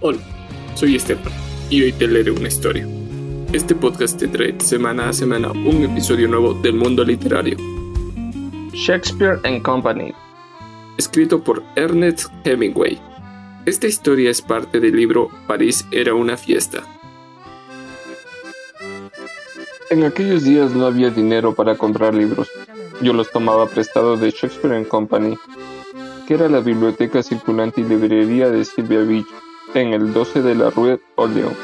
Hola, soy Estefan y hoy te leeré una historia. Este podcast te trae semana a semana un episodio nuevo del mundo literario. Shakespeare and Company. Escrito por Ernest Hemingway. Esta historia es parte del libro París era una fiesta. En aquellos días no había dinero para comprar libros. Yo los tomaba prestados de Shakespeare and Company, que era la biblioteca circulante y librería de Silvia Beach, en el 12 de la Rue Orleans.